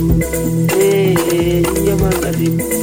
Eh, Iyamangani bema